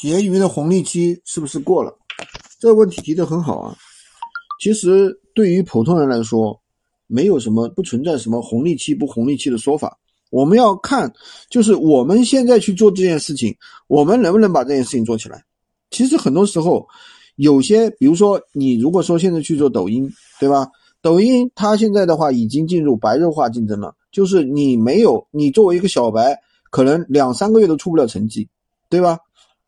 闲鱼的红利期是不是过了？这个问题提得很好啊。其实对于普通人来说，没有什么不存在什么红利期不红利期的说法。我们要看，就是我们现在去做这件事情，我们能不能把这件事情做起来？其实很多时候，有些比如说你如果说现在去做抖音，对吧？抖音它现在的话已经进入白热化竞争了，就是你没有你作为一个小白，可能两三个月都出不了成绩，对吧？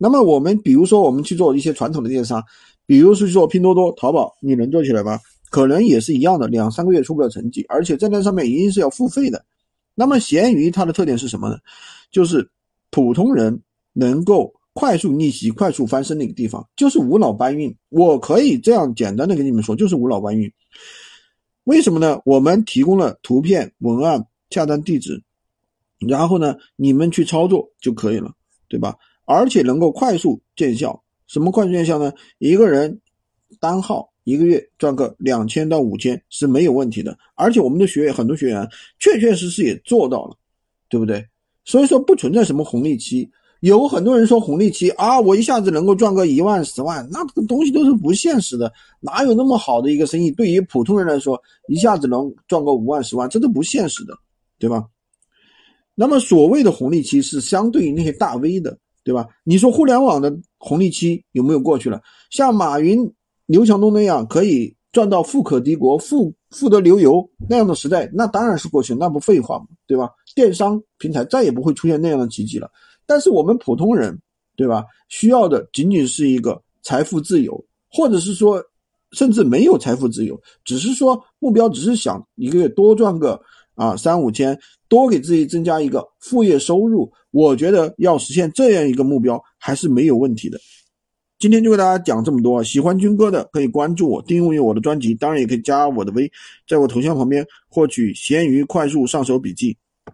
那么我们比如说我们去做一些传统的电商，比如是做拼多多、淘宝，你能做起来吗？可能也是一样的，两三个月出不了成绩，而且在那上面一定是要付费的。那么闲鱼它的特点是什么呢？就是普通人能够快速逆袭、快速翻身的一个地方，就是无脑搬运。我可以这样简单的跟你们说，就是无脑搬运。为什么呢？我们提供了图片、文案、下单地址，然后呢，你们去操作就可以了，对吧？而且能够快速见效，什么快速见效呢？一个人单号一个月赚个两千到五千是没有问题的，而且我们的学员很多学员确确实实也做到了，对不对？所以说不存在什么红利期，有很多人说红利期啊，我一下子能够赚个一万十万，那这个东西都是不现实的，哪有那么好的一个生意？对于普通人来说，一下子能赚个五万十万，这都不现实的，对吧？那么所谓的红利期是相对于那些大 V 的。对吧？你说互联网的红利期有没有过去了？像马云、刘强东那样可以赚到富可敌国、富富得流油那样的时代，那当然是过去，那不废话吗？对吧？电商平台再也不会出现那样的奇迹了。但是我们普通人，对吧？需要的仅仅是一个财富自由，或者是说，甚至没有财富自由，只是说目标只是想一个月多赚个。啊，三五千多给自己增加一个副业收入，我觉得要实现这样一个目标还是没有问题的。今天就给大家讲这么多，喜欢军哥的可以关注我，订阅我的专辑，当然也可以加我的微，在我头像旁边获取闲鱼快速上手笔记。